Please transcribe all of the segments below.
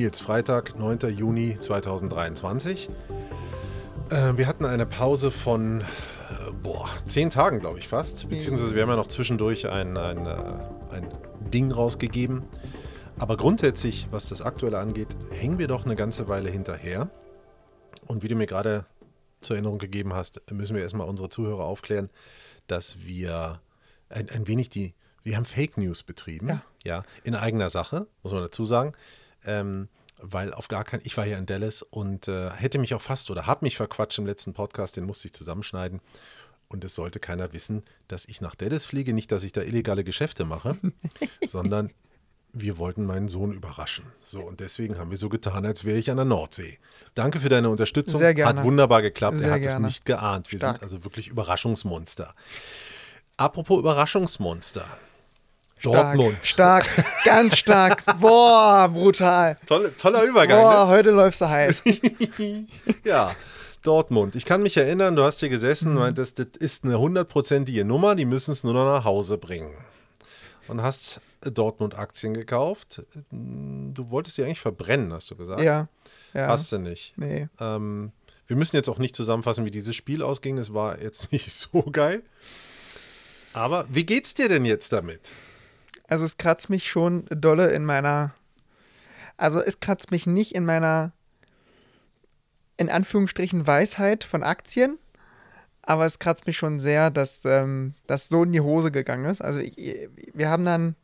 Nils, Freitag, 9. Juni 2023. Äh, wir hatten eine Pause von äh, boah, zehn Tagen, glaube ich fast. Beziehungsweise wir haben ja noch zwischendurch ein, ein, äh, ein Ding rausgegeben. Aber grundsätzlich, was das Aktuelle angeht, hängen wir doch eine ganze Weile hinterher. Und wie du mir gerade zur Erinnerung gegeben hast, müssen wir erstmal unsere Zuhörer aufklären, dass wir ein, ein wenig die, wir haben Fake News betrieben. Ja. ja in eigener Sache, muss man dazu sagen. Ähm, weil auf gar keinen, ich war hier in Dallas und äh, hätte mich auch fast oder habe mich verquatscht im letzten Podcast, den musste ich zusammenschneiden. Und es sollte keiner wissen, dass ich nach Dallas fliege, nicht, dass ich da illegale Geschäfte mache, sondern wir wollten meinen Sohn überraschen. So, und deswegen haben wir so getan, als wäre ich an der Nordsee. Danke für deine Unterstützung. Sehr gerne. Hat wunderbar geklappt. Sehr er hat es gerne. nicht geahnt. Wir Stark. sind also wirklich Überraschungsmonster. Apropos Überraschungsmonster. Stark, Dortmund. Stark, ganz stark. Boah, brutal. Tolle, toller Übergang. Boah, Ne? heute läufst du heiß. Ja, Dortmund. Ich kann mich erinnern, du hast hier gesessen Mhm. und meintest, das ist eine hundertprozentige Nummer, die müssen es nur noch nach Hause bringen. Und hast Dortmund-Aktien gekauft. Du wolltest sie eigentlich verbrennen, hast du gesagt. Ja. ja. Hast du nicht. Nee. Ähm, wir müssen jetzt auch nicht zusammenfassen, wie dieses Spiel ausging. Das war jetzt nicht so geil. Aber wie geht's dir denn jetzt damit? Also es kratzt mich schon dolle in meiner. Also es kratzt mich nicht in meiner in Anführungsstrichen Weisheit von Aktien, aber es kratzt mich schon sehr, dass ähm, das so in die Hose gegangen ist. Also ich, wir haben dann,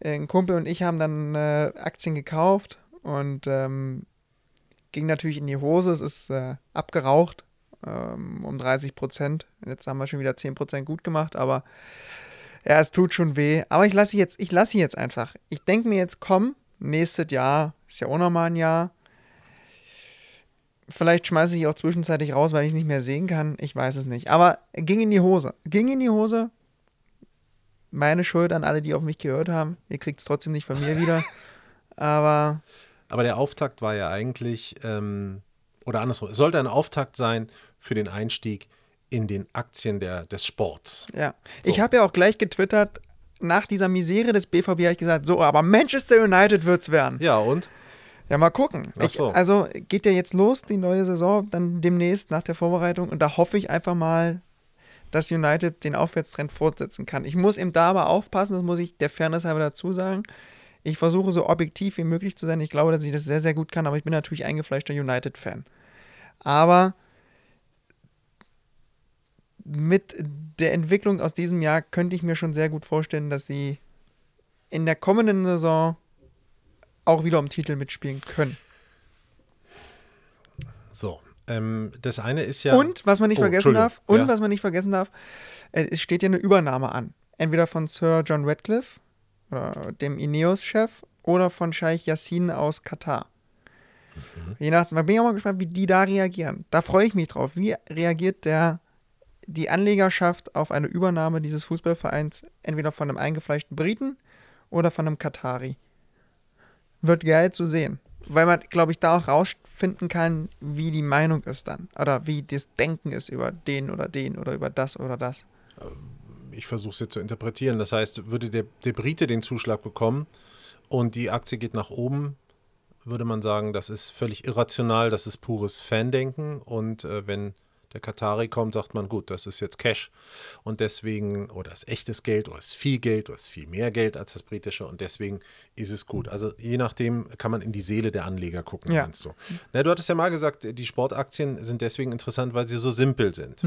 äh, ein Kumpel und ich haben dann äh, Aktien gekauft und ähm, ging natürlich in die Hose. Es ist äh, abgeraucht ähm, um 30 Prozent. Jetzt haben wir schon wieder 10 Prozent gut gemacht, aber ja, es tut schon weh. Aber ich lasse sie jetzt, ich lasse jetzt einfach. Ich denke mir jetzt, komm, nächstes Jahr, ist ja auch nochmal ein Jahr. Vielleicht schmeiße ich auch zwischenzeitlich raus, weil ich es nicht mehr sehen kann. Ich weiß es nicht. Aber ging in die Hose. Ging in die Hose. Meine Schuld an alle, die auf mich gehört haben. Ihr kriegt es trotzdem nicht von mir wieder. Aber Aber der Auftakt war ja eigentlich, ähm, oder andersrum, es sollte ein Auftakt sein für den Einstieg in den Aktien der, des Sports. ja. So. Ich habe ja auch gleich getwittert, nach dieser Misere des BVB habe ich gesagt, so, aber Manchester United wird's werden. Ja, und? Ja, mal gucken. Ach Ich, so. also geht ja jetzt los, die neue Saison, dann demnächst nach der Vorbereitung. Und da hoffe ich einfach mal, dass United den Aufwärtstrend fortsetzen kann. Ich muss eben da aber aufpassen, das muss ich der Fairness halber dazu sagen. Ich versuche so objektiv wie möglich zu sein. Ich glaube, dass ich das sehr, sehr gut kann, aber ich bin natürlich eingefleischter United-Fan. Aber mit der Entwicklung aus diesem Jahr könnte ich mir schon sehr gut vorstellen, dass sie in der kommenden Saison auch wieder um Titel mitspielen können. So. Ähm, das eine ist ja. Und, was man nicht Oh, vergessen darf, und Ja. was man nicht vergessen darf, äh, es steht ja eine Übernahme an. Entweder von Sir John Radcliffe, oder dem Ineos-Chef, oder von Scheich Yassin aus Katar. Mhm. Je nachdem, da bin ich auch mal gespannt, wie die da reagieren. Da freue ich mich drauf. Wie reagiert der, die Anlegerschaft auf eine Übernahme dieses Fußballvereins, entweder von einem eingefleischten Briten oder von einem Katari? Wird geil zu sehen. Weil man, glaube ich, da auch rausfinden kann, wie die Meinung ist dann. Oder wie das Denken ist über den oder den oder über das oder das. ich versuche es jetzt zu interpretieren. Das heißt, würde der, der Brite den Zuschlag bekommen und die Aktie geht nach oben, würde man sagen, das ist völlig irrational, das ist pures Fandenken. Und äh, wenn der Katari kommt, sagt man, gut, das ist jetzt Cash. Und deswegen, oder ist echtes Geld, oder ist viel Geld, oder ist viel mehr Geld als das britische. Und deswegen ist es gut. Also je nachdem kann man in die Seele der Anleger gucken, Ja. meinst du. Na, du hattest ja mal gesagt, die Sportaktien sind deswegen interessant, weil sie so simpel sind.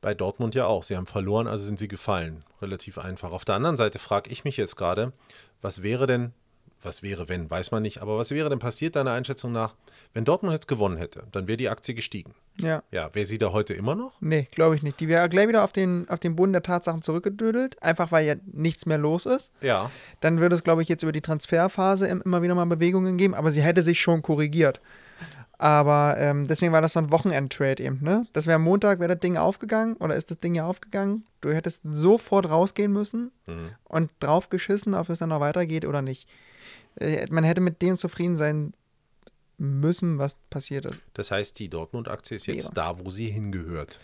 Bei Dortmund ja auch. Sie haben verloren, also sind sie gefallen. Relativ einfach. Auf der anderen Seite frage ich mich jetzt gerade, was wäre denn, was wäre, wenn, weiß man nicht, aber was wäre denn passiert, deiner Einschätzung nach, wenn Dortmund jetzt gewonnen hätte? Dann wäre die Aktie gestiegen. Ja. Ja, wäre sie da heute immer noch? Nee, glaube ich nicht. Die wäre gleich wieder auf den, auf den Boden der Tatsachen zurückgedödelt, einfach weil ja nichts mehr los ist. Ja. Dann würde es, glaube ich, jetzt über die Transferphase im- immer wieder mal Bewegungen geben, aber sie hätte sich schon korrigiert. Aber ähm, deswegen war das so ein Wochenend-Trade eben, ne? Das wäre Montag, wäre das Ding aufgegangen oder ist das Ding ja aufgegangen. Du hättest sofort rausgehen müssen Mhm. und drauf geschissen, ob es dann noch weitergeht oder nicht. Äh, man hätte mit dem zufrieden sein müssen, was passiert ist. Das heißt, die Dortmund-Aktie ist jetzt Wäre. da, wo sie hingehört.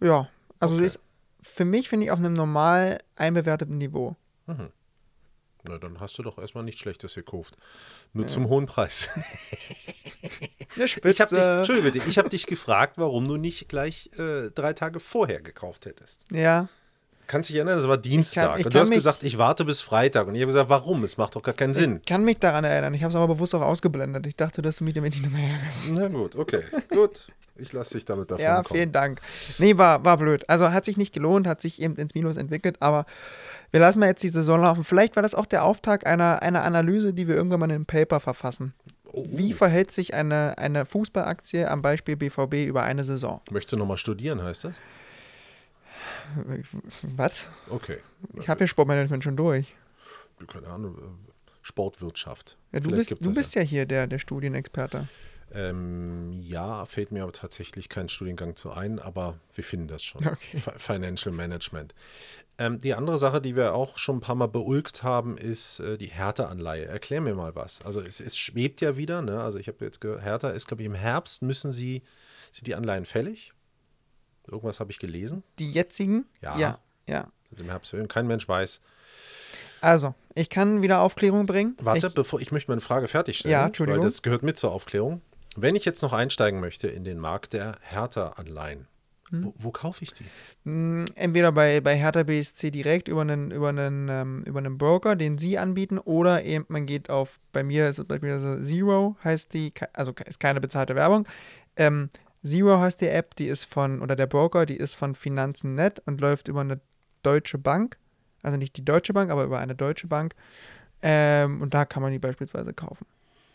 Ja, also Okay. sie ist für mich, finde ich, auf einem normal einbewerteten Niveau. Na, dann hast du doch erstmal nichts Schlechtes gekauft. Nur zum hohen Preis. Eine Ich habe dich, bitte, ich habe dich gefragt, warum du nicht gleich äh, drei Tage vorher gekauft hättest. Ja. Kannst dich erinnern, das war Dienstag. ich und du kann hast gesagt, ich warte bis Freitag. Und ich habe gesagt, warum? Es macht doch gar keinen Sinn. Ich kann mich daran erinnern. Ich habe es aber bewusst auch ausgeblendet. Ich dachte, dass du mich damit nicht mehr ärgerst. Na gut, okay. gut. Ich lasse dich damit davon Ja, kommen. vielen Dank. Nee, war, war blöd. Also hat sich nicht gelohnt, hat sich eben ins Minus entwickelt, aber wir lassen mal jetzt die Saison laufen. Vielleicht war das auch der Auftakt einer, einer Analyse, die wir irgendwann mal in einem Paper verfassen. Oh, Wie verhält sich eine, eine Fußballaktie am Beispiel BVB über eine Saison? Möchtest du nochmal studieren, heißt das? Was? Okay. Ich habe ja Sportmanagement schon durch. Keine Ahnung. äh, Sportwirtschaft. Ja, du Vielleicht bist, du bist ja hier der, der Studienexperte. Ähm, ja, fällt mir aber tatsächlich kein Studiengang zu ein, aber wir finden das schon. Okay. Fi- Financial Management. Ähm, die andere Sache, die wir auch schon ein paar Mal beulgt haben, ist äh, die Hertha-Anleihe. Erklär mir mal was. Also es, es schwebt ja wieder, ne? Also ich habe jetzt gehört, Hertha ist, glaube ich, im Herbst müssen sie, sind die Anleihen fällig? Irgendwas habe ich gelesen. Die jetzigen? Ja. Ja. ja. Sind Im Herbst. Kein Mensch weiß. Also, ich kann wieder Aufklärung bringen. Warte, Ich, bevor ich möchte meine Frage fertigstellen. Ja, Entschuldigung. Weil das gehört mit zur Aufklärung. Wenn ich jetzt noch einsteigen möchte in den Markt der Hertha-Anleihen, Hm. wo, wo kaufe ich die? mh, entweder bei, bei Hertha BSC direkt über einen, über, einen, ähm, über einen Broker, den sie anbieten, oder eben man geht auf, bei mir ist es beispielsweise Zero, heißt die, also ist keine bezahlte Werbung. Ähm, Zero heißt die App, die ist von, oder der Broker, die ist von Finanzen.net und läuft über eine deutsche Bank. Also nicht die Deutsche Bank, aber über eine deutsche Bank. Ähm, und da kann man die beispielsweise kaufen.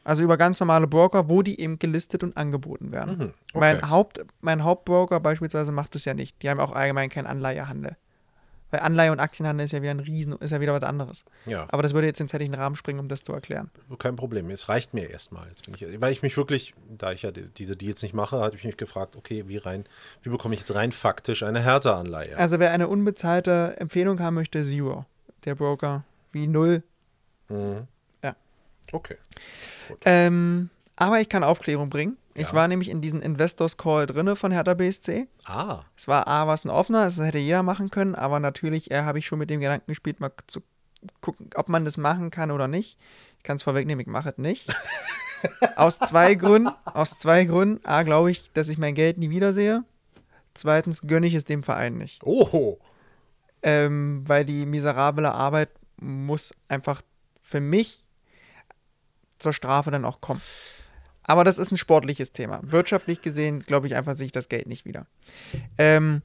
Also über ganz normale Broker, wo die eben gelistet und angeboten werden. Mhm, okay. Mein, Haupt, mein Hauptbroker beispielsweise macht das ja nicht. Die haben auch allgemein keinen Anleihehandel. Weil Anleihe und Aktienhandel ist ja wieder ein Riesen, ist ja wieder was anderes. Ja, Aber das würde jetzt den zeitlichen Rahmen springen, um das zu erklären. kein Problem. Es reicht mir erstmal. Jetzt bin ich, weil ich mich wirklich, da ich ja die- diese Deals nicht mache, hatte ich mich gefragt, okay, wie rein, wie bekomme ich jetzt rein faktisch eine Hertha-Anleihe? Also wer eine unbezahlte Empfehlung haben möchte, Zero. Der Broker wie null. Mhm. Ja. Okay. Ähm, aber ich kann Aufklärung bringen. Ich Ja. war nämlich in diesem Investors Call drinne von Hertha BSC. Ah, Es war A, was ein offener, das hätte jeder machen können, aber natürlich äh, habe ich schon mit dem Gedanken gespielt, mal zu gucken, ob man das machen kann oder nicht. Ich kann es vorwegnehmen, ich mache es nicht. aus zwei Gründen. Aus zwei Gründen. A, glaube ich, dass ich mein Geld nie wiedersehe. Zweitens gönne ich es dem Verein nicht. oh, Ähm, weil die miserable Arbeit muss einfach für mich zur Strafe dann auch kommen. Aber das ist ein sportliches Thema. Wirtschaftlich gesehen, glaube ich, einfach sehe ich das Geld nicht wieder. Ähm,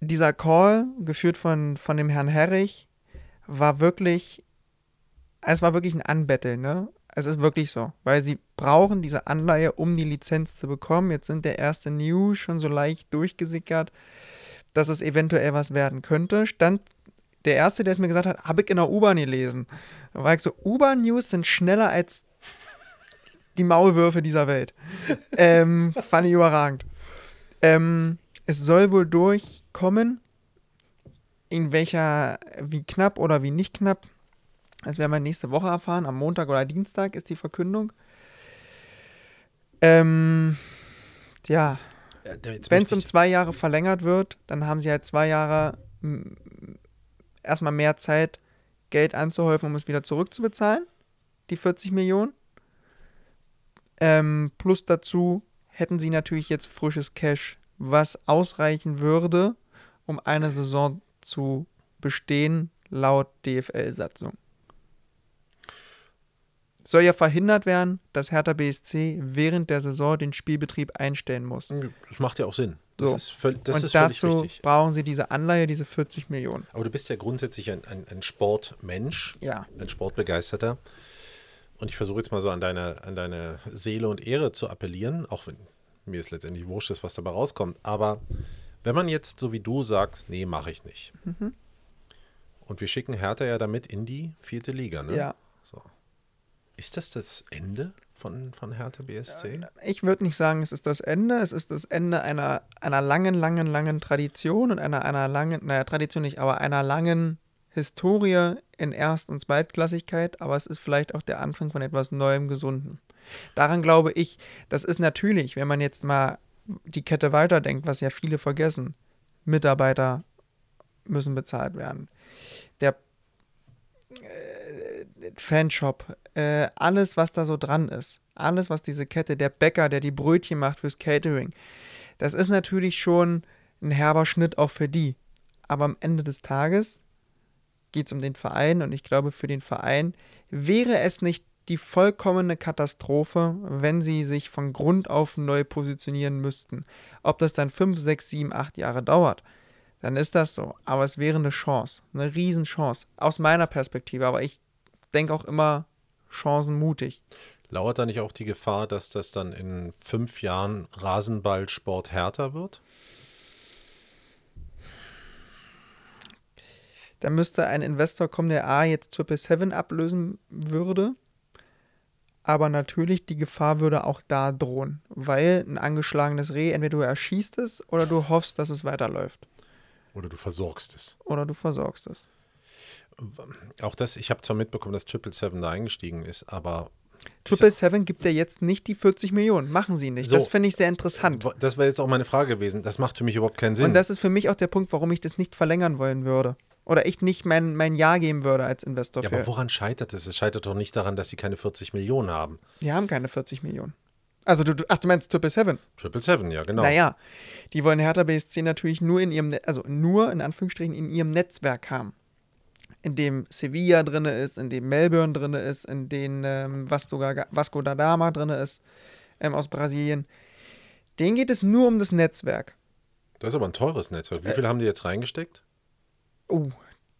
dieser Call, geführt von, von dem Herrn Herrich, war wirklich, es war wirklich ein Anbetteln, ne? Es ist wirklich so, weil sie brauchen diese Anleihe, um die Lizenz zu bekommen. Jetzt sind der erste News schon so leicht durchgesickert, dass es eventuell was werden könnte. Stand der erste, der es mir gesagt hat, habe ich in der U-Bahn gelesen. Da war ich so, U-Bahn-News sind schneller als die Maulwürfe dieser Welt. ähm, fand ich überragend. Ähm, es soll wohl durchkommen, in welcher, wie knapp oder wie nicht knapp. Das werden wir nächste Woche erfahren. Am Montag oder Dienstag ist die Verkündung. Ähm, ja, Ja, wenn es um zwei Jahre verlängert wird, dann haben sie halt zwei Jahre erstmal mehr Zeit, Geld anzuhäufen, um es wieder zurückzubezahlen, die 40 Millionen. Ähm, plus dazu hätten sie natürlich jetzt frisches Cash, was ausreichen würde, um eine Saison zu bestehen, laut DFL-Satzung. Soll ja verhindert werden, dass Hertha BSC während der Saison den Spielbetrieb einstellen muss. Das macht ja auch Sinn. Das So. ist, völ das und ist völlig dazu richtig. brauchen sie diese Anleihe, diese 40 Millionen. Aber du bist ja grundsätzlich ein, ein, ein Sportmensch, Ja. ein Sportbegeisterter. Und ich versuche jetzt mal so an deine, an deine Seele und Ehre zu appellieren, auch wenn mir es letztendlich wurscht ist, was dabei rauskommt. Aber wenn man jetzt so wie du sagt, nee, mache ich nicht. Mhm. Und wir schicken Hertha ja damit in die vierte Liga, ne? Ja. So. Ist das das Ende von, von Hertha BSC? Ich würde nicht sagen, es ist das Ende. Es ist das Ende einer, einer langen, langen, langen Tradition und einer, einer langen, naja, Tradition nicht, aber einer langen Historie in Erst- und Zweitklassigkeit. Aber es ist vielleicht auch der Anfang von etwas Neuem, Gesunden. Daran glaube ich, das ist natürlich, wenn man jetzt mal die Kette weiterdenkt, was ja viele vergessen. Mitarbeiter müssen bezahlt werden. Der, äh, Fanshop, äh, alles, was da so dran ist, alles, was diese Kette, der Bäcker, der die Brötchen macht fürs Catering, das ist natürlich schon ein herber Schnitt auch für die. Aber am Ende des Tages geht es um den Verein und ich glaube, für den Verein wäre es nicht die vollkommene Katastrophe, wenn sie sich von Grund auf neu positionieren müssten. Ob das dann 5, 6, 7, 8 Jahre dauert, dann ist das so. Aber es wäre eine Chance, eine Riesenchance. Aus meiner Perspektive. Aber ich denke auch immer chancenmutig. Lauert da nicht auch die Gefahr, dass das dann in fünf Jahren Rasenballsport härter wird? Da müsste ein Investor kommen, der A jetzt Triple Seven ablösen würde. Aber natürlich, die Gefahr würde auch da drohen. Weil ein angeschlagenes Reh, entweder du erschießt es oder du hoffst, dass es weiterläuft. Oder du versorgst es. Oder du versorgst es. Auch das, ich habe zwar mitbekommen, dass Triple Seven da eingestiegen ist, aber Triple Seven gibt ja jetzt nicht die 40 Millionen. Machen sie nicht. So. das finde ich sehr interessant. das wäre jetzt auch meine Frage gewesen. Das macht für mich überhaupt keinen Sinn. Und das ist für mich auch der Punkt, warum ich das nicht verlängern wollen würde. Oder ich nicht mein, mein Ja geben würde als Investor. ja, für. aber woran scheitert es? Es scheitert doch nicht daran, dass sie keine 40 Millionen haben. Die haben keine 40 Millionen. Also du, du ach, du meinst Triple Seven? Triple Seven, ja, genau. Naja, die wollen Hertha BSC natürlich nur in ihrem, Ne- also nur in Anführungsstrichen in ihrem Netzwerk haben. In dem Sevilla drin ist, in dem Melbourne drin ist, in dem ähm, Vasco, da, Vasco da Gama drin ist, ähm, aus Brasilien. Denen geht es nur um das Netzwerk. Das ist aber ein teures Netzwerk. Wie Äh, viel haben die jetzt reingesteckt? Oh,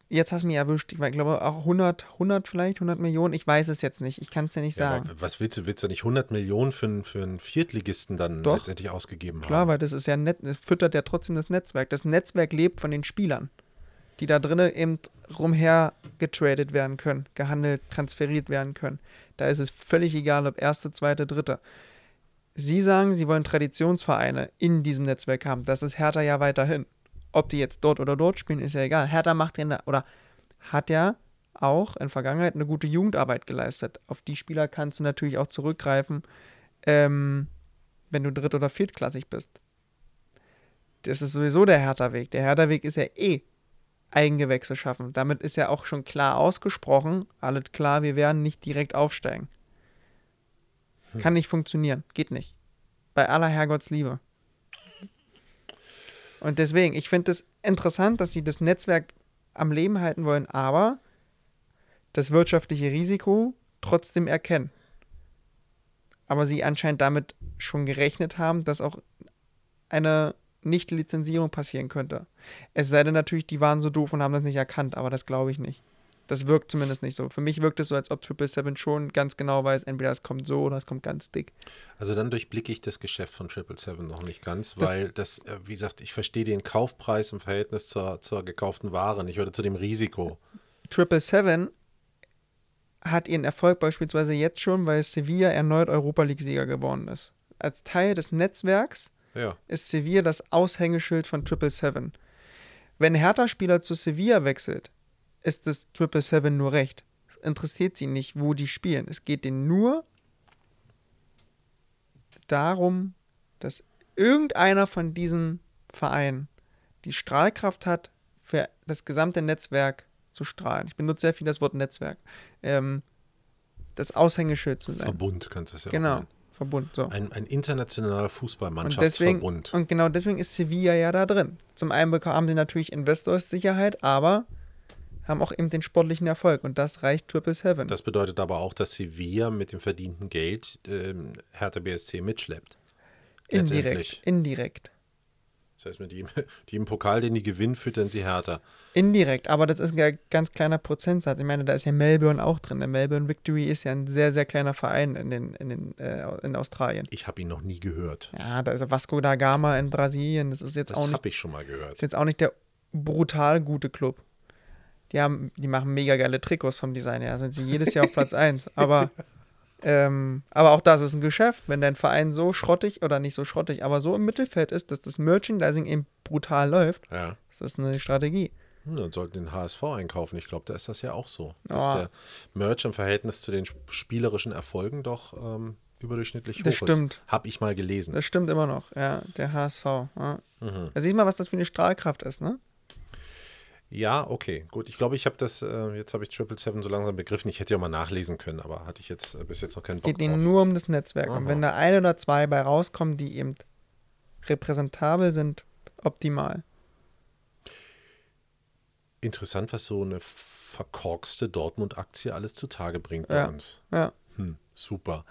jetzt hast du mich erwischt. Ich glaube auch 100, 100 vielleicht, 100 Millionen. Ich weiß es jetzt nicht. Ich kann es dir nicht Ja, sagen. was willst du? Willst du nicht 100 Millionen für, einen- für einen Viertligisten dann Doch. letztendlich ausgegeben Klar, haben? weil das ist ja nett, es füttert ja trotzdem das Netzwerk. Das Netzwerk lebt von den Spielern, die da drinnen eben rumher getradet werden können, gehandelt, transferiert werden können. Da ist es völlig egal, ob erste, zweite, dritte. Sie sagen, sie wollen Traditionsvereine in diesem Netzwerk haben. Das ist Hertha ja weiterhin. Ob die jetzt dort oder dort spielen, ist ja egal. Hertha macht ja oder hat ja auch in Vergangenheit eine gute Jugendarbeit geleistet. Auf die Spieler kannst du natürlich auch zurückgreifen, ähm, wenn du dritt- oder viertklassig bist. Das ist sowieso der Hertha-Weg. Der Hertha-Weg ist ja eh Eigengewächse schaffen. Damit ist ja auch schon klar ausgesprochen, alles klar, wir werden nicht direkt aufsteigen. Kann nicht funktionieren. Geht nicht. Bei aller Herrgottsliebe. Und deswegen, ich finde es interessant, dass sie das Netzwerk am Leben halten wollen, aber das wirtschaftliche Risiko trotzdem erkennen. Aber sie anscheinend damit schon gerechnet haben, dass auch eine Nicht-Lizenzierung passieren könnte. Es sei denn natürlich, die waren so doof und haben das nicht erkannt, aber das glaube ich nicht. Das wirkt zumindest nicht so. Für mich wirkt es so, als ob Triple Seven schon ganz genau weiß, entweder es kommt so oder es kommt ganz dick. Also dann durchblicke ich das Geschäft von Triple Seven noch nicht ganz, Das- weil das, äh, wie gesagt, ich verstehe den Kaufpreis im Verhältnis zur, zur gekauften Ware nicht oder zu dem Risiko. Triple Seven hat ihren Erfolg beispielsweise jetzt schon, weil Sevilla erneut Europa League-Sieger geworden ist. Als Teil des Netzwerks Ja. ist Sevilla das Aushängeschild von Triple Seven. Wenn Hertha-Spieler zu Sevilla wechselt, ist es Triple Seven nur recht. Es interessiert sie nicht, wo die spielen. Es geht ihnen nur darum, dass irgendeiner von diesen Vereinen die Strahlkraft hat, für das gesamte Netzwerk zu strahlen. Ich benutze sehr viel das Wort Netzwerk. Ähm, das Aushängeschild zu sein. Verbund kannst du es ja auch genau, nennen. Verbund. So. Ein, ein internationaler Und deswegen, Fußballmannschaftsverbund. und genau deswegen ist Sevilla ja da drin. Zum einen haben sie natürlich Investorssicherheit, aber haben auch eben den sportlichen Erfolg und das reicht Triple Seven. Das bedeutet aber auch, dass Sevilla mit dem verdienten Geld ähm, Hertha BSC mitschleppt. indirekt. Indirekt. Das heißt, mit jedem, jedem Pokal, den die gewinnen, füttern sie Hertha. Indirekt, aber das ist ein ganz kleiner Prozentsatz. Ich meine, da ist ja Melbourne auch drin. Der Melbourne Victory ist ja ein sehr, sehr kleiner Verein in, den, in, den, äh, in Australien. Ich habe ihn noch nie gehört. Ja, da ist Vasco da Gama in Brasilien. Das ist jetzt Das auch nicht habe ich schon mal gehört. Ist jetzt auch nicht der brutal gute Club. Die, haben, die machen mega geile Trikots vom Design her. Sind sie jedes Jahr auf Platz 1. Aber, ähm, aber auch das ist ein Geschäft. Wenn dein Verein so schrottig oder nicht so schrottig, aber so im Mittelfeld ist, dass das Merchandising eben brutal läuft, Ja. das ist eine Strategie. Hm, dann sollten den HSV einkaufen. Ich glaube, da ist das ja auch so. Dass Ja. der Merch im Verhältnis zu den sp- spielerischen Erfolgen doch ähm, überdurchschnittlich Das hoch stimmt. ist. Habe ich mal gelesen. Das stimmt immer noch, ja, der HSV. Ja. Mhm. Da siehst du mal, was das für eine Strahlkraft ist, ne? Ja, okay, gut. Ich glaube, ich habe das, äh, jetzt habe ich Triple Seven so langsam begriffen. Ich hätte ja mal nachlesen können, aber hatte ich jetzt äh, bis jetzt noch keinen Bock Geht drauf. ihnen nur um das Netzwerk. Und Aha. wenn da ein oder zwei bei rauskommen, die eben repräsentabel sind, optimal. Interessant, was so eine verkorkste Dortmund-Aktie alles zutage bringt bei Ja. uns. Ja. Hm, super.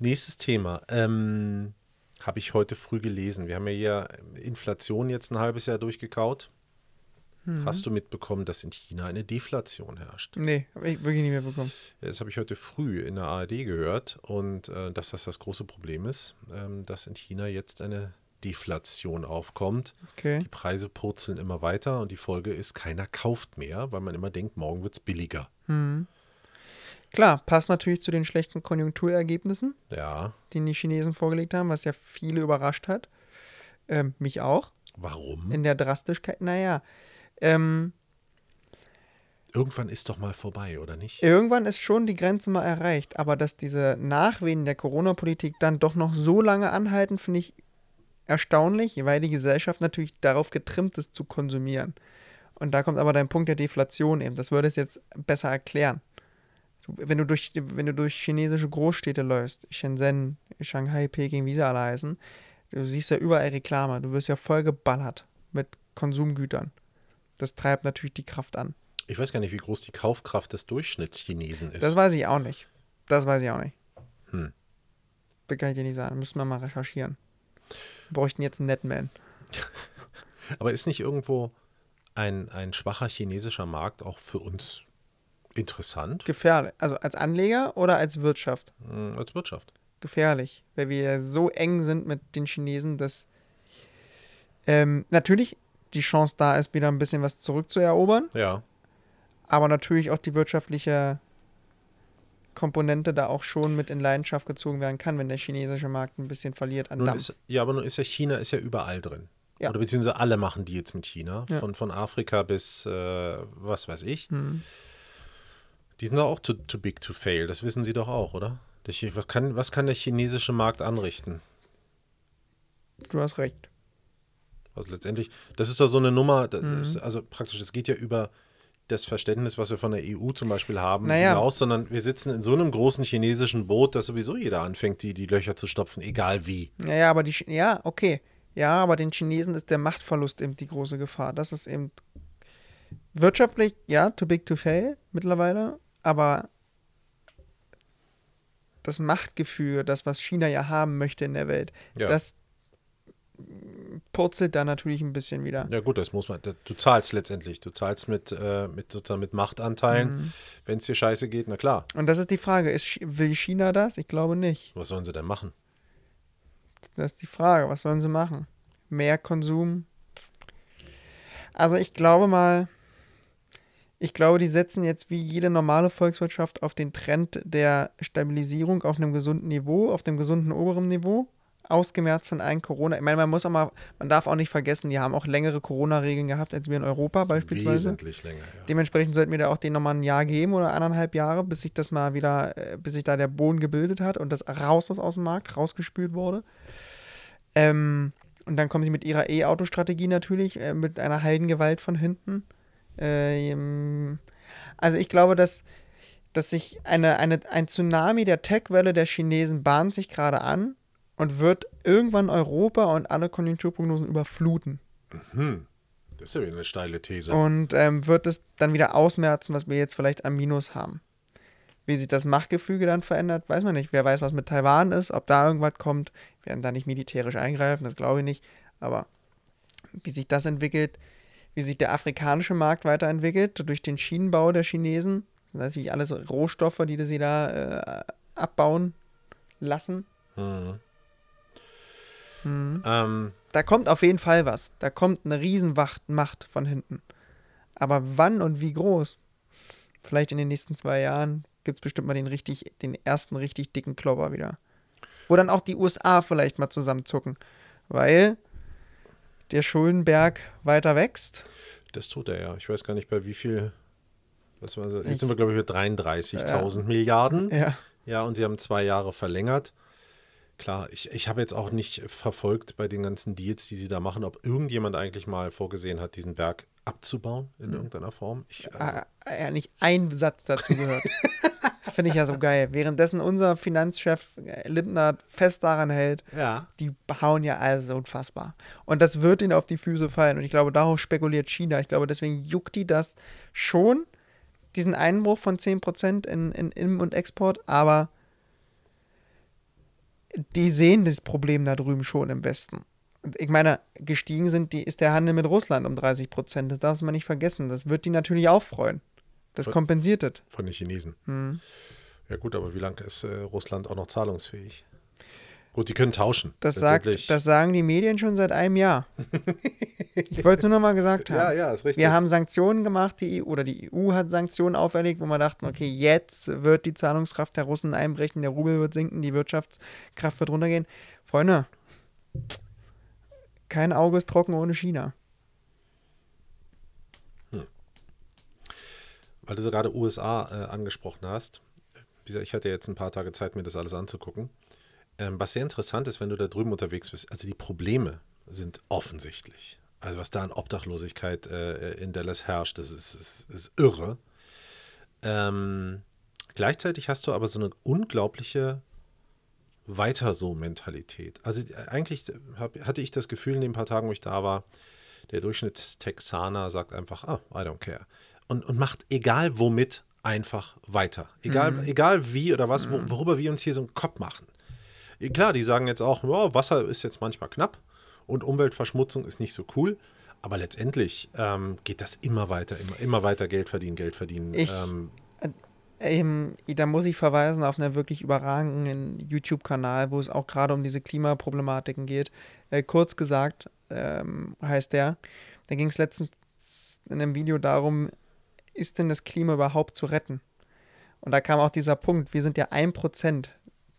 Nächstes Thema. Ähm, habe ich heute früh gelesen. Wir haben ja hier Inflation jetzt ein halbes Jahr durchgekaut. Mhm. Hast du mitbekommen, dass in China eine Deflation herrscht? Nee, habe ich wirklich nicht mehr bekommen. Das habe ich heute früh in der ARD gehört und äh, dass das das große Problem ist, ähm, dass in China jetzt eine Deflation aufkommt. Okay. Die Preise purzeln immer weiter und die Folge ist, keiner kauft mehr, weil man immer denkt, morgen wird es billiger. Mhm. Klar, passt natürlich zu den schlechten Konjunkturergebnissen, Ja, die die Chinesen vorgelegt haben, was ja viele überrascht hat. Ähm, mich auch. warum? In der Drastigkeit. Naja, ähm, Irgendwann ist doch mal vorbei, oder nicht? irgendwann ist schon die Grenze mal erreicht. Aber dass diese Nachwehen der Corona-Politik dann doch noch so lange anhalten, finde ich erstaunlich, weil die Gesellschaft natürlich darauf getrimmt ist, zu konsumieren. Und da kommt aber dein Punkt der Deflation eben. Das würde es jetzt besser erklären. Wenn, du durch, wenn du durch chinesische Großstädte läufst, Shenzhen, Shanghai, Peking, wie sie alle heißen, du siehst ja überall Reklame. Du wirst ja voll geballert mit Konsumgütern. Das treibt natürlich die Kraft an. Ich weiß gar nicht, wie groß die Kaufkraft des Durchschnittschinesen ist. Das weiß ich auch nicht. Das weiß ich auch nicht. Hm. Das kann ich dir nicht sagen. Müssen wir mal recherchieren. Wir bräuchten jetzt einen Netman. Aber ist nicht irgendwo ein, ein schwacher chinesischer Markt auch für uns interessant Gefährlich. Also als Anleger oder als Wirtschaft? Hm, als Wirtschaft? Gefährlich. Weil wir so eng sind mit den Chinesen, dass ähm, natürlich die Chance da ist, wieder ein bisschen was zurückzuerobern. Ja. Aber natürlich auch die wirtschaftliche Komponente da auch schon mit in Leidenschaft gezogen werden kann, wenn der chinesische Markt ein bisschen verliert an Nun Dampf. ist, ja, aber nun ist ja China ist ja überall drin. Ja. Oder beziehungsweise alle machen die jetzt mit China. Ja. Von, von Afrika bis äh, was weiß ich. Hm. Die sind doch auch too, too big to fail. Das wissen sie doch auch, oder? Was kann, was kann der chinesische Markt anrichten? Du hast recht. Also letztendlich, das ist doch so eine Nummer, Mhm. ist, also praktisch, das geht ja über das Verständnis, was wir von der EU zum Beispiel haben, Naja. hinaus, sondern wir sitzen in so einem großen chinesischen Boot, dass sowieso jeder anfängt, die, die Löcher zu stopfen, egal wie. Ja, ja, aber die, Ch- ja, okay. Ja, aber den Chinesen ist der Machtverlust eben die große Gefahr. Das ist eben wirtschaftlich, ja, too big to fail mittlerweile, aber das Machtgefühl, das, was China ja haben möchte in der Welt, Ja. das purzelt da natürlich ein bisschen wieder. Ja gut, das muss man. das- Du zahlst letztendlich. Du zahlst mit, äh, mit, sozusagen mit Machtanteilen. Mhm. Wenn es dir scheiße geht, na klar. Und das ist die Frage, ist, will China das? Ich glaube nicht. Was sollen sie denn machen? Das ist die Frage, was sollen sie machen? Mehr Konsum? Also ich glaube mal, ich glaube, die setzen jetzt wie jede normale Volkswirtschaft auf den Trend der Stabilisierung auf einem gesunden Niveau, auf dem gesunden oberen Niveau, ausgemerzt von allen Corona. Ich meine, man muss auch mal, man darf auch nicht vergessen, die haben auch längere Corona-Regeln gehabt als wir in Europa beispielsweise. Wesentlich länger, ja. Dementsprechend sollten wir da auch denen nochmal ein Jahr geben oder anderthalb Jahre, bis sich das mal wieder, äh, bis sich da der Boden gebildet hat und das raus ist aus dem Markt, rausgespült wurde. Ähm, und dann kommen sie mit ihrer E-Auto-Strategie natürlich, äh, mit einer Heidengewalt von hinten. Ähm, also ich glaube, dass, dass sich eine, eine, ein Tsunami der Tech-Welle der Chinesen bahnt sich gerade an und wird irgendwann Europa und alle Konjunkturprognosen überfluten. Hm. Das ist ja wieder eine steile These. Und ähm, wird es dann wieder ausmerzen, was wir jetzt vielleicht am Minus haben. Wie sich das Machtgefüge dann verändert, weiß man nicht. Wer weiß, was mit Taiwan ist, ob da irgendwas kommt. Wir werden da nicht militärisch eingreifen, das glaube ich nicht. Aber wie sich das entwickelt, wie sich der afrikanische Markt weiterentwickelt, durch den Schienenbau der Chinesen, das sind natürlich alles Rohstoffe, die sie da äh, abbauen lassen. Hm. Hm. Ähm, Da kommt auf jeden Fall was. Da kommt eine Riesenwacht Macht von hinten. Aber wann und wie groß? Vielleicht in den nächsten zwei Jahren gibt es bestimmt mal den richtig, den ersten richtig dicken Klopper wieder. Wo dann auch die USA vielleicht mal zusammenzucken. Weil der Schuldenberg weiter wächst. das tut er ja. Ich weiß gar nicht, bei wie viel. Was war Jetzt sind wir, glaube ich, bei 33.000 Milliarden. Ja. Ja, und sie haben zwei Jahre verlängert. Klar, ich, ich habe jetzt auch nicht verfolgt bei den ganzen Deals, die sie da machen, ob irgendjemand eigentlich mal vorgesehen hat, diesen Berg abzubauen in Hm. irgendeiner Form. Ich, äh, Ah, Ja, nicht ein Satz dazu gehört. Finde ich ja so geil. Währenddessen unser Finanzchef äh, Lindner fest daran hält, ja. die hauen ja alles unfassbar. Und das wird ihnen auf die Füße fallen. Und ich glaube, darauf spekuliert China. Ich glaube, deswegen juckt die das schon, diesen Einbruch von 10% in, in Im- und Export, aber die sehen das Problem da drüben schon im Westen. Ich meine, gestiegen sind die, ist der Handel mit Russland um 30 Prozent. Das darf man nicht vergessen. Das wird die natürlich auch freuen. Das kompensiert es. Von den Chinesen. Hm. Ja gut, aber wie lange ist äh, Russland auch noch zahlungsfähig? Gut, die können tauschen. Das, sagt, das sagen die Medien schon seit einem Jahr. Ich wollte es nur noch mal gesagt haben. ja, ja, ist richtig. Wir haben Sanktionen gemacht, die EU, oder die EU hat Sanktionen auferlegt, wo wir dachten, okay, jetzt wird die Zahlungskraft der Russen einbrechen, der Rubel wird sinken, die Wirtschaftskraft wird runtergehen. Freunde, kein Auge ist trocken ohne China. Weil du so gerade USA äh, angesprochen hast. Ich hatte jetzt ein paar Tage Zeit, mir das alles anzugucken. Ähm, was sehr interessant ist, wenn du da drüben unterwegs bist, also die Probleme sind offensichtlich. Also was da an Obdachlosigkeit äh, in Dallas herrscht, das ist, ist, ist irre. Ähm, gleichzeitig hast du aber so eine unglaubliche weiter so Mentalität. Also äh, eigentlich hab, hatte ich das Gefühl in den paar Tagen, wo ich da war, der Durchschnittstexaner sagt einfach, ah, I don't care. Und, und macht egal womit einfach weiter. Egal, egal wie oder was, wo, worüber wir uns hier so einen Kopf machen. Klar, die sagen jetzt auch, ja, Wasser ist jetzt manchmal knapp und Umweltverschmutzung ist nicht so cool. Aber letztendlich ähm, geht das immer weiter, immer, immer weiter Geld verdienen, Geld verdienen. Ich- ähm, Ähm, da muss ich verweisen auf einen wirklich überragenden YouTube-Kanal, wo es auch gerade um diese Klimaproblematiken geht. Äh, kurz gesagt ähm, heißt der, da ging es letztens in einem Video darum, ist denn das Klima überhaupt zu retten? Und da kam auch dieser Punkt, wir sind ja ein Prozent,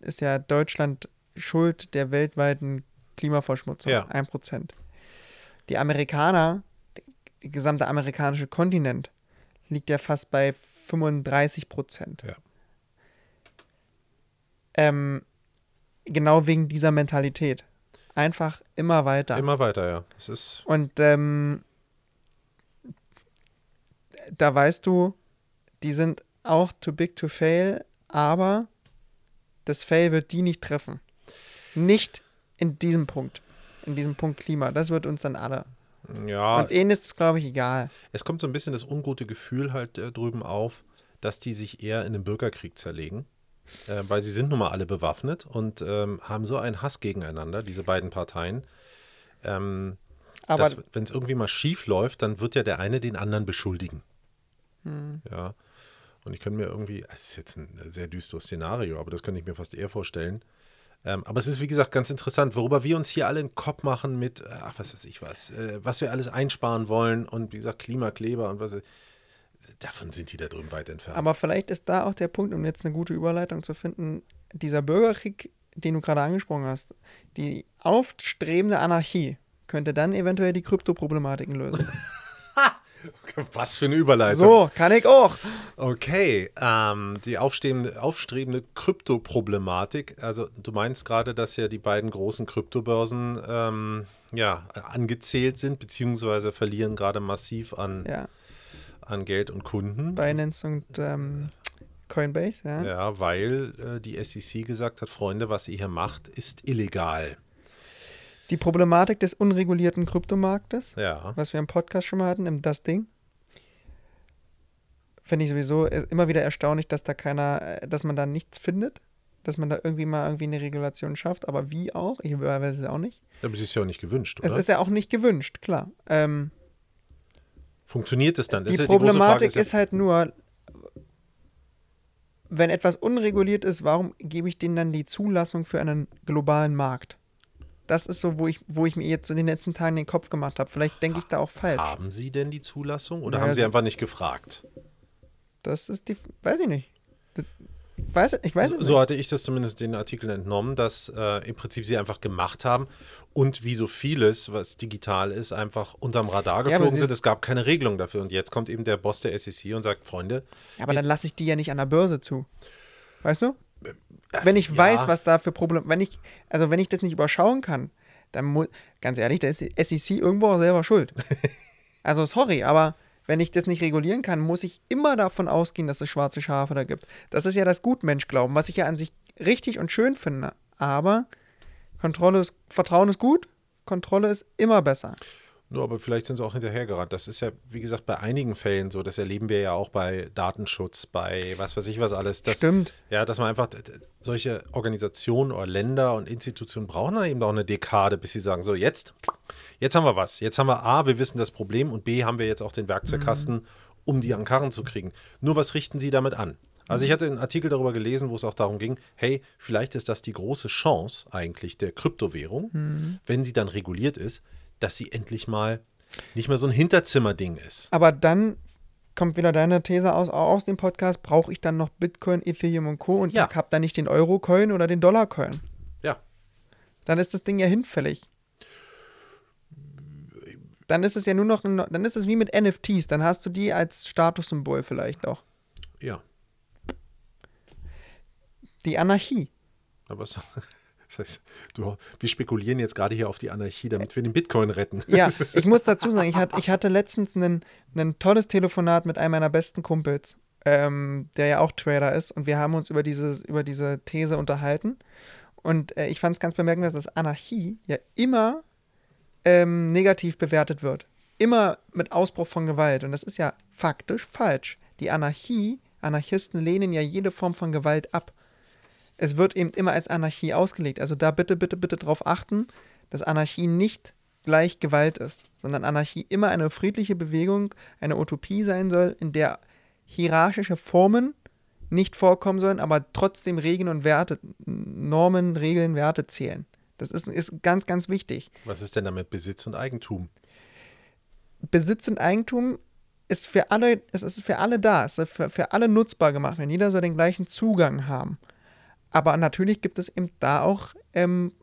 ist ja Deutschland schuld der weltweiten Klimaverschmutzung. Ja. Ein Prozent. Die Amerikaner, der gesamte amerikanische Kontinent, liegt ja fast bei 35 Prozent. Ja. Ähm, genau wegen dieser Mentalität. Einfach immer weiter. Immer weiter, ja. Es ist, Und ähm, da weißt du, die sind auch too big to fail, aber das Fail wird die nicht treffen. Nicht in diesem Punkt. In diesem Punkt Klima. Das wird uns dann alle. ja, Und ihnen ist es, glaube ich, egal. es kommt so ein bisschen das ungute Gefühl halt äh, drüben auf, dass die sich eher in den Bürgerkrieg zerlegen. Äh, weil sie sind nun mal alle bewaffnet und ähm, haben so einen Hass gegeneinander, diese beiden Parteien. Ähm, Aber wenn es irgendwie mal schief läuft, dann wird ja der eine den anderen beschuldigen. Hm. Ja. Und ich könnte mir irgendwie, es ist jetzt ein sehr düsteres Szenario, aber das könnte ich mir fast eher vorstellen. Ähm, aber es ist, wie gesagt, ganz interessant, worüber wir uns hier alle einen Kopf machen mit, äh, ach, was weiß ich was, äh, was wir alles einsparen wollen und wie gesagt, Klimakleber und was. Davon sind die da drüben weit entfernt. Aber vielleicht ist da auch der Punkt, um jetzt eine gute Überleitung zu finden, dieser Bürgerkrieg, den du gerade angesprochen hast, die aufstrebende Anarchie könnte dann eventuell die Kryptoproblematiken lösen. was für eine Überleitung. so, kann ich auch. Okay, ähm, die aufstrebende, aufstrebende Kryptoproblematik. Also du meinst gerade, dass ja die beiden großen Kryptobörsen ähm, ja, angezählt sind, beziehungsweise verlieren gerade massiv an, Ja, an Geld und Kunden. Binance und ähm, Coinbase, ja. Ja, weil äh, die SEC gesagt hat, Freunde, was ihr hier macht, ist illegal. Die Problematik des unregulierten Kryptomarktes, Ja. was wir im Podcast schon mal hatten, im Das Ding. Finde ich sowieso äh, immer wieder erstaunlich, dass da keiner, äh, dass man da nichts findet, dass man da irgendwie mal irgendwie eine Regulation schafft, aber wie auch, ich weiß es auch nicht. Aber es ist ja auch nicht gewünscht, Es oder? ist ja auch nicht gewünscht, klar. Ähm, Funktioniert es dann? Das die ist Problematik ja- ist halt nur, wenn etwas unreguliert ist, warum gebe ich denen dann die Zulassung für einen globalen Markt? Das ist so, wo ich, wo ich mir jetzt so in den letzten Tagen den Kopf gemacht habe. Vielleicht denke ich da auch falsch. Haben sie denn die Zulassung oder Naja, haben sie so- einfach nicht gefragt? Das ist die, weiß ich nicht. Das, weiß, ich weiß es so nicht. hatte ich das zumindest den Artikeln entnommen, dass äh, im Prinzip sie einfach gemacht haben und wie so vieles, was digital ist, einfach unterm Radar Ja, geflogen sie- sind. Es gab keine Regelung dafür. Und jetzt kommt eben der Boss der SEC und sagt, Freunde, Aber dann lasse ich die ja nicht an der Börse zu. Weißt du? Wenn ich ja. weiß, was da für Probleme, wenn ich, also wenn ich das nicht überschauen kann, dann muss, ganz ehrlich, da ist die SEC irgendwo auch selber schuld. also sorry, aber wenn ich das nicht regulieren kann, muss ich immer davon ausgehen, dass es schwarze Schafe da gibt. Das ist ja das Gutmenschglauben, was ich ja an sich richtig und schön finde. Aber Kontrolle ist, Vertrauen ist gut, Kontrolle ist immer besser. Nur, aber vielleicht sind sie auch hinterhergerannt. Das ist ja, wie gesagt, bei einigen Fällen so. Das erleben wir ja auch bei Datenschutz, bei was weiß ich was alles. Das, Stimmt. Ja, dass man einfach solche Organisationen oder Länder und Institutionen brauchen da eben auch eine Dekade, bis sie sagen, so jetzt, jetzt haben wir was. Jetzt haben wir A, wir wissen das Problem und B, haben wir jetzt auch den Werkzeugkasten, um die an Karren zu kriegen. Nur was richten sie damit an? Also ich hatte einen Artikel darüber gelesen, wo es auch darum ging, hey, vielleicht ist das die große Chance eigentlich der Kryptowährung, wenn sie dann reguliert ist, dass sie endlich mal nicht mehr so ein Hinterzimmerding ist. Aber dann kommt wieder deine These aus, aus dem Podcast, brauche ich dann noch Bitcoin, Ethereum und Co. und Ja. ich habe dann nicht den Euro-Coin oder den Dollar-Coin. Ja, Dann ist das Ding ja hinfällig. Dann ist es ja nur noch, ein, dann ist es wie mit NFTs, dann hast du die als Statussymbol vielleicht auch. ja. Die Anarchie. Aber es, das heißt, du, wir spekulieren jetzt gerade hier auf die Anarchie, damit wir den Bitcoin retten. Ja, ich muss dazu sagen, ich, hat, ich hatte letztens ein tolles Telefonat mit einem meiner besten Kumpels, ähm, der ja auch Trader ist, und wir haben uns über, dieses, über diese These unterhalten. Und äh, ich fand es ganz bemerkenswert, dass Anarchie ja immer ähm, negativ bewertet wird. Immer mit Ausbruch von Gewalt. Und das ist ja faktisch falsch. Die Anarchie, Anarchisten lehnen ja jede Form von Gewalt ab. Es wird eben immer als Anarchie ausgelegt. Also da bitte, bitte, bitte darauf achten, dass Anarchie nicht gleich Gewalt ist, sondern Anarchie immer eine friedliche Bewegung, eine Utopie sein soll, in der hierarchische Formen nicht vorkommen sollen, aber trotzdem Regeln und Werte, Normen, Regeln, Werte zählen. Das ist, ist ganz, ganz wichtig. Was ist denn damit Besitz und Eigentum? Besitz und Eigentum ist für alle, es ist für alle da, es ist für, für alle nutzbar gemacht, wenn jeder soll den gleichen Zugang haben. Aber natürlich gibt es eben da auch ähm,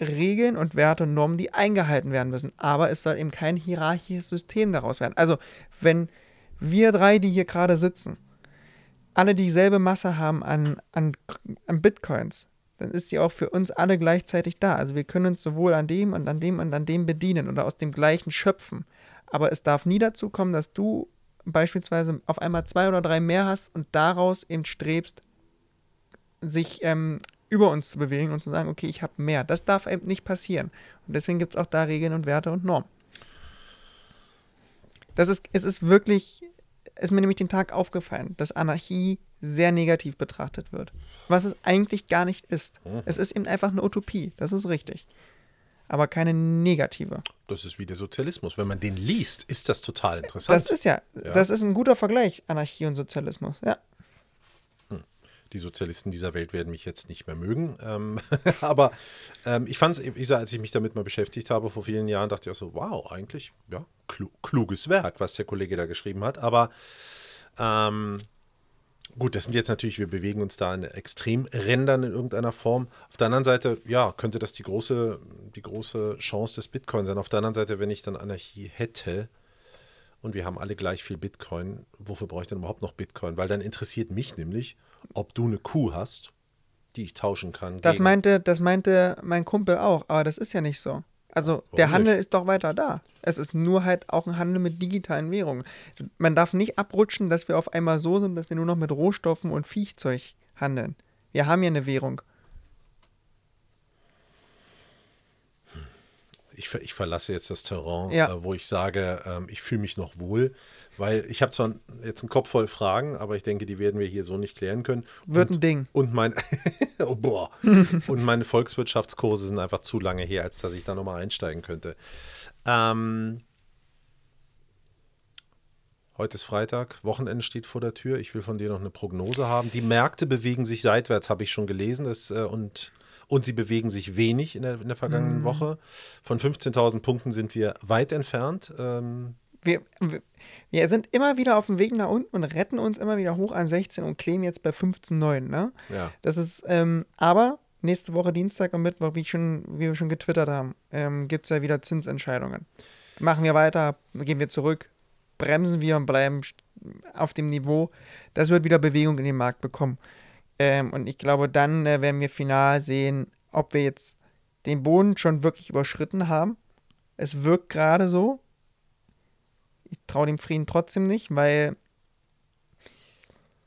Regeln und Werte und Normen, die eingehalten werden müssen. Aber es soll eben kein hierarchisches System daraus werden. Also, wenn wir drei, die hier gerade sitzen, alle dieselbe Masse haben an, an, an Bitcoins, dann ist sie auch für uns alle gleichzeitig da. Also wir können uns sowohl an dem und an dem und an dem bedienen oder aus dem gleichen schöpfen. Aber es darf nie dazu kommen, dass du beispielsweise auf einmal zwei oder drei mehr hast und daraus eben strebst, sich ähm, über uns zu bewegen und zu sagen, okay, ich habe mehr. Das darf eben nicht passieren. Und deswegen gibt es auch da Regeln und Werte und Normen. Das ist, es ist wirklich, ist mir nämlich den Tag aufgefallen, dass Anarchie sehr negativ betrachtet wird. Was es eigentlich gar nicht ist. Mhm. Es ist eben einfach eine Utopie, das ist richtig. Aber keine negative. Das ist wie der Sozialismus. Wenn man den liest, ist das total interessant. Das ist ja, Ja. das ist ein guter Vergleich, Anarchie und Sozialismus. Ja. Die Sozialisten dieser Welt werden mich jetzt nicht mehr mögen. Ähm, aber ähm, ich fand es, als ich mich damit mal beschäftigt habe vor vielen Jahren, dachte ich auch so, wow, eigentlich, ja, klu kluges Werk, was der Kollege da geschrieben hat. Aber ähm, gut, das sind jetzt natürlich, wir bewegen uns da in Extremrändern in irgendeiner Form. Auf der anderen Seite, ja, könnte das die große, die große Chance des Bitcoin sein. Auf der anderen Seite, wenn ich dann Anarchie hätte, und wir haben alle gleich viel Bitcoin, wofür brauche ich denn überhaupt noch Bitcoin? Weil dann interessiert mich nämlich, ob du eine Kuh hast, die ich tauschen kann. Das gegen- meinte, das meinte mein Kumpel auch, aber das ist ja nicht so. Also der Warum Handel nicht? ist doch weiter da. Es ist nur halt auch ein Handel mit digitalen Währungen. Man darf nicht abrutschen, dass wir auf einmal so sind, dass wir nur noch mit Rohstoffen und Viehzeug handeln. Wir haben ja eine Währung. Ich, ver- ich verlasse jetzt das Terrain, Ja. äh, wo ich sage, ähm, ich fühle mich noch wohl, weil ich habe zwar jetzt einen Kopf voll Fragen, aber ich denke, die werden wir hier so nicht klären können. Wird und, ein Ding. Und mein, oh, boah. und meine Volkswirtschaftskurse sind einfach zu lange her, als dass ich da nochmal einsteigen könnte. Ähm, heute ist Freitag, Wochenende steht vor der Tür. Ich will von dir noch eine Prognose haben. Die Märkte bewegen sich seitwärts, habe ich schon gelesen. Das, äh, und, und sie bewegen sich wenig in der, in der vergangenen Woche. Von 15.000 Punkten sind wir weit entfernt. Ähm, Wir, wir, sind immer wieder auf dem Weg nach unten und retten uns immer wieder hoch an 16 und kleben jetzt bei 15,9. Ne? ja. Das ist, ähm, aber nächste Woche Dienstag und Mittwoch, wie, schon, wie wir schon getwittert haben, ähm, gibt es ja wieder Zinsentscheidungen. Machen wir weiter, gehen wir zurück, bremsen wir und bleiben auf dem Niveau. Das wird wieder Bewegung in den Markt bekommen. Ähm, und ich glaube, dann äh, werden wir final sehen, ob wir jetzt den Boden schon wirklich überschritten haben. Es wirkt gerade so. Ich traue dem Frieden trotzdem nicht, weil,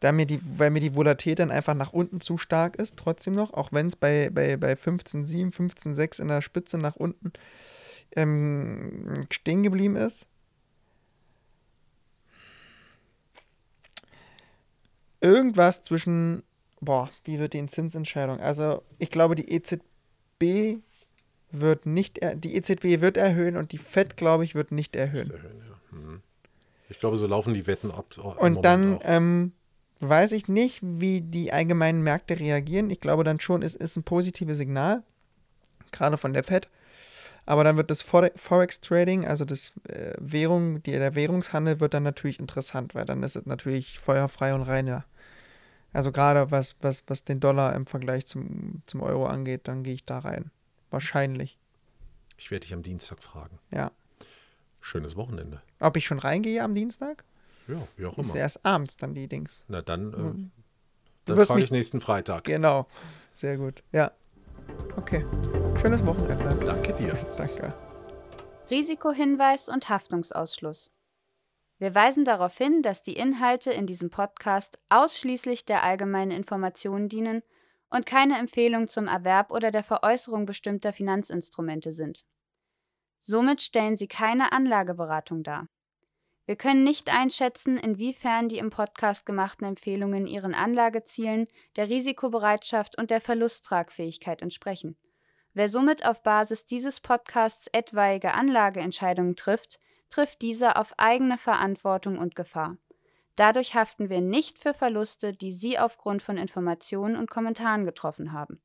da mir die, weil mir die Volatilität dann einfach nach unten zu stark ist, trotzdem noch, auch wenn es bei, bei, bei 15,7, 15,6 in der Spitze nach unten ähm, stehen geblieben ist. Irgendwas zwischen, boah, wie wird die Zinsentscheidung? Also, ich glaube, die EZB wird nicht, die EZB wird erhöhen und die FED, glaube ich, wird nicht erhöhen. erhöhen ja. hm. Ich glaube, so laufen die Wetten ab. Und dann ähm, weiß ich nicht, wie die allgemeinen Märkte reagieren. Ich glaube dann schon, es ist ein positives Signal, gerade von der FED. Aber dann wird das Forex-Trading, also das äh, Währung, die, der Währungshandel wird dann natürlich interessant, weil dann ist es natürlich feuerfrei und reiner. Also gerade was, was, was den Dollar im Vergleich zum, zum Euro angeht, dann gehe ich da rein. Wahrscheinlich. Ich werde dich am Dienstag fragen. Ja. Schönes Wochenende. Ob ich schon reingehe am Dienstag? Ja, wie auch immer. Ist erst abends dann die Dings. Na dann, äh, mhm. das frage ich nächsten Freitag. Genau. Sehr gut. Ja. Okay. Schönes Wochenende. Danke dir. Danke. Risikohinweis und Haftungsausschluss. Wir weisen darauf hin, dass die Inhalte in diesem Podcast ausschließlich der allgemeinen Information dienen und keine Empfehlung zum Erwerb oder der Veräußerung bestimmter Finanzinstrumente sind. Somit stellen sie keine Anlageberatung dar. Wir können nicht einschätzen, inwiefern die im Podcast gemachten Empfehlungen ihren Anlagezielen, der Risikobereitschaft und der Verlusttragfähigkeit entsprechen. Wer somit auf Basis dieses Podcasts etwaige Anlageentscheidungen trifft, trifft diese auf eigene Verantwortung und Gefahr. Dadurch haften wir nicht für Verluste, die Sie aufgrund von Informationen und Kommentaren getroffen haben